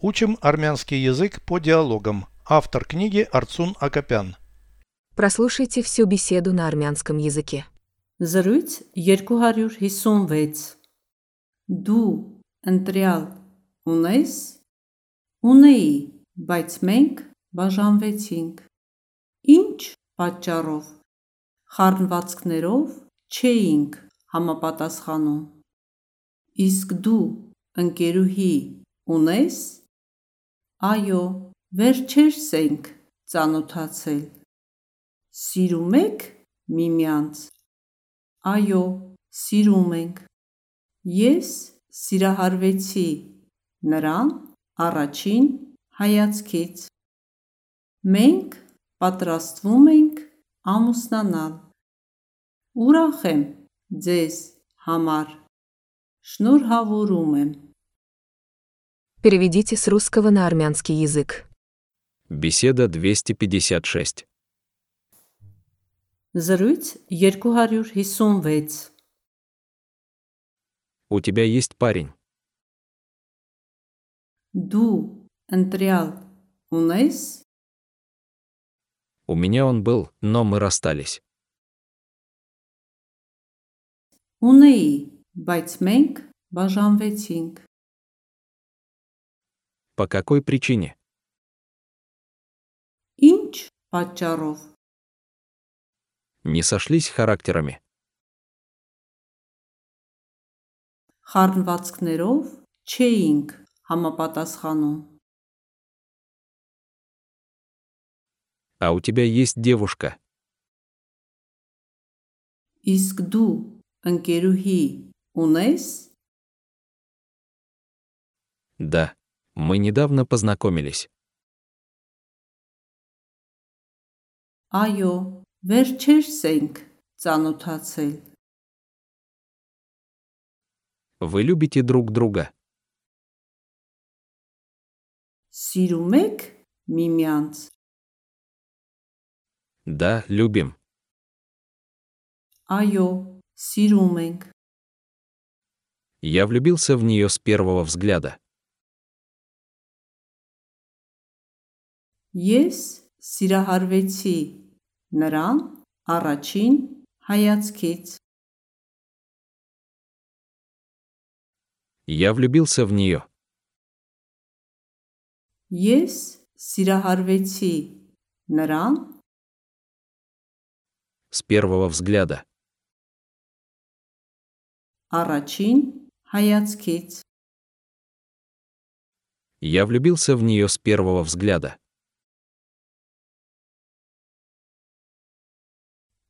Учим армянский язык по диалогам. Автор книги Арцун Акопян. Прослушайте всю беседу на армянском языке. Զրույց 256 Դու ընտրյալ ունես Ունեի, բայց մենք բաժանվեցինք Ինչ պատճառով Խառնվածքներով չէինք համապատասխանում Իսկ դու ընկերուհի ունես Այո, վերջերս ենք ծանոթացել Սիրում եք միմյանց Այո, սիրում ենք Ես սիրահարվեցի նրան առաջին հայացքից Մենք պատրաստվում ենք ամուսնանալ Ուրախ եմ ձեզ համար Շնորհավորում եմ Переведите с русского на армянский язык. Беседа 256. Զրույց 256 У тебя есть парень. Դու ընտրյալ ունես У меня он был, но мы расстались. Ունեի, բայց մենք բաժանվեցինք По какой причине? Ինչ պատճառով Не сошлись характерами. խառնվածքներով չէինք համապատասխանում А у тебя есть девушка. Իսկ դու ընկերուհի ունես Да. Мы недавно познакомились. Այո, վերջերս ենք ծանոթացել Вы любите друг друга. Սիրում եք միմյանց Да, любим. Այո, սիրում ենք Я влюбился в нее с первого взгляда. Ես սիրահարվեցի նրան առաջին հայացքից Я влюбился в нее. Ես սիրահարվեցի նրան С первого взгляда. առաջին հայացքից Я влюбился в нее с первого взгляда.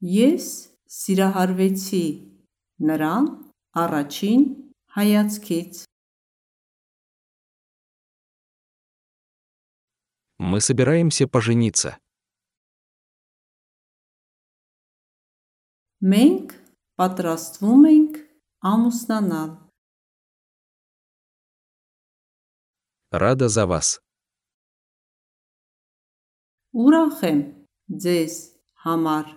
Ես սիրահարվեցի նրան առաջին հայացքից Мы собираемся пожениться. Մենք պատրաստվում ենք ամուսնանալ Рада за вас. Ուրախ եմ ձեզ համար